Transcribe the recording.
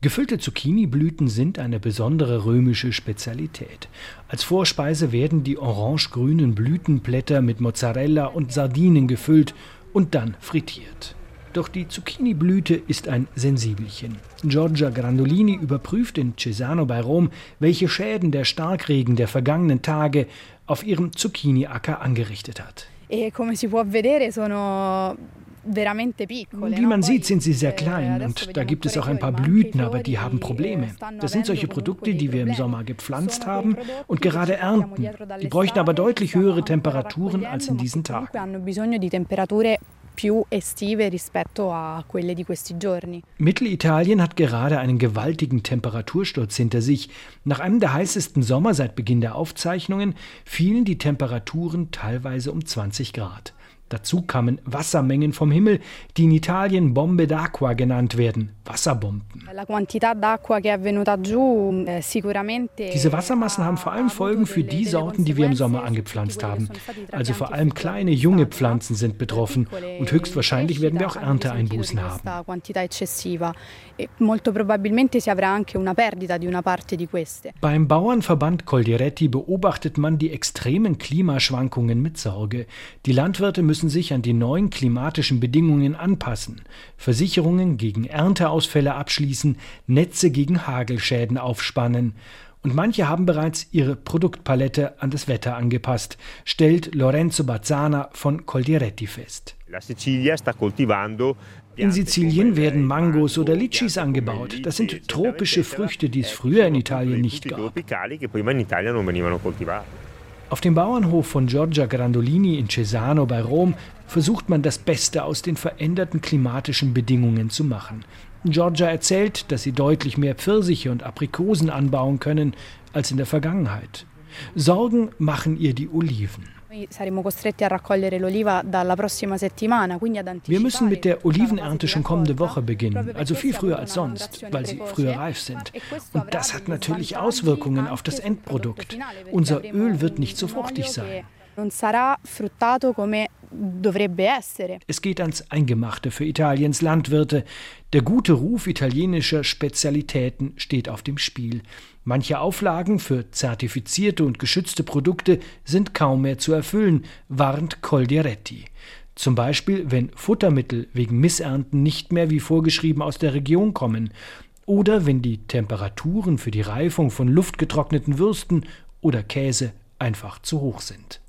Gefüllte Zucchiniblüten sind eine besondere römische Spezialität. Als Vorspeise werden die orange-grünen Blütenblätter mit Mozzarella und Sardinen gefüllt und dann frittiert. Doch die Zucchiniblüte ist ein Sensibelchen. Giorgia Grandolini überprüft in Cesano bei Rom, welche Schäden der Starkregen der vergangenen Tage auf ihrem Zucchiniacker angerichtet hat. E come si può vedere sono wie man sieht, sind sie sehr klein und da gibt es auch ein paar Blüten, aber die haben Probleme. Das sind solche Produkte, die wir im Sommer gepflanzt haben und gerade ernten. Die bräuchten aber deutlich höhere Temperaturen als in diesen Tagen. Mittelitalien hat gerade einen gewaltigen Temperatursturz hinter sich. Nach einem der heißesten Sommer seit Beginn der Aufzeichnungen fielen die Temperaturen teilweise um 20 Grad. Dazu kamen Wassermengen vom Himmel, die in Italien Bombe d'acqua genannt werden, Wasserbomben. Eh, Diese Wassermassen haben vor allem Folgen für die Sorten, die wir im Sommer angepflanzt haben. Also vor allem kleine, junge Pflanzen sind betroffen und höchstwahrscheinlich werden wir auch Ernteeinbußen haben. E Beim Bauernverband Coldiretti beobachtet man die extremen Klimaschwankungen mit Sorge. Die Landwirte müssen müssen sich an die neuen klimatischen Bedingungen anpassen, Versicherungen gegen Ernteausfälle abschließen, Netze gegen Hagelschäden aufspannen. Und manche haben bereits ihre Produktpalette an das Wetter angepasst, stellt Lorenzo Bazzana von Coldiretti fest. In Sizilien werden Mangos oder Litschis angebaut. Das sind tropische Früchte, die es früher in Italien nicht gab. Auf dem Bauernhof von Giorgia Grandolini in Cesano bei Rom versucht man das Beste aus den veränderten klimatischen Bedingungen zu machen. Giorgia erzählt, dass sie deutlich mehr Pfirsiche und Aprikosen anbauen können als in der Vergangenheit. Sorgen machen ihr die Oliven. Wir müssen mit der Olivenernte schon kommende Woche beginnen, also viel früher als sonst, weil sie früher reif sind. E Und das hat natürlich Auswirkungen auf das Endprodukt. Unser Öl wird nicht so fruchtig sein. Es geht ans Eingemachte für Italiens Landwirte. Der gute Ruf italienischer Spezialitäten steht auf dem Spiel. Manche Auflagen für zertifizierte und geschützte Produkte sind kaum mehr zu erfüllen, warnt Coldiretti. Zum Beispiel, wenn Futtermittel wegen Missernten nicht mehr wie vorgeschrieben aus der Region kommen oder wenn die Temperaturen für die Reifung von luftgetrockneten Würsten oder Käse einfach zu hoch sind.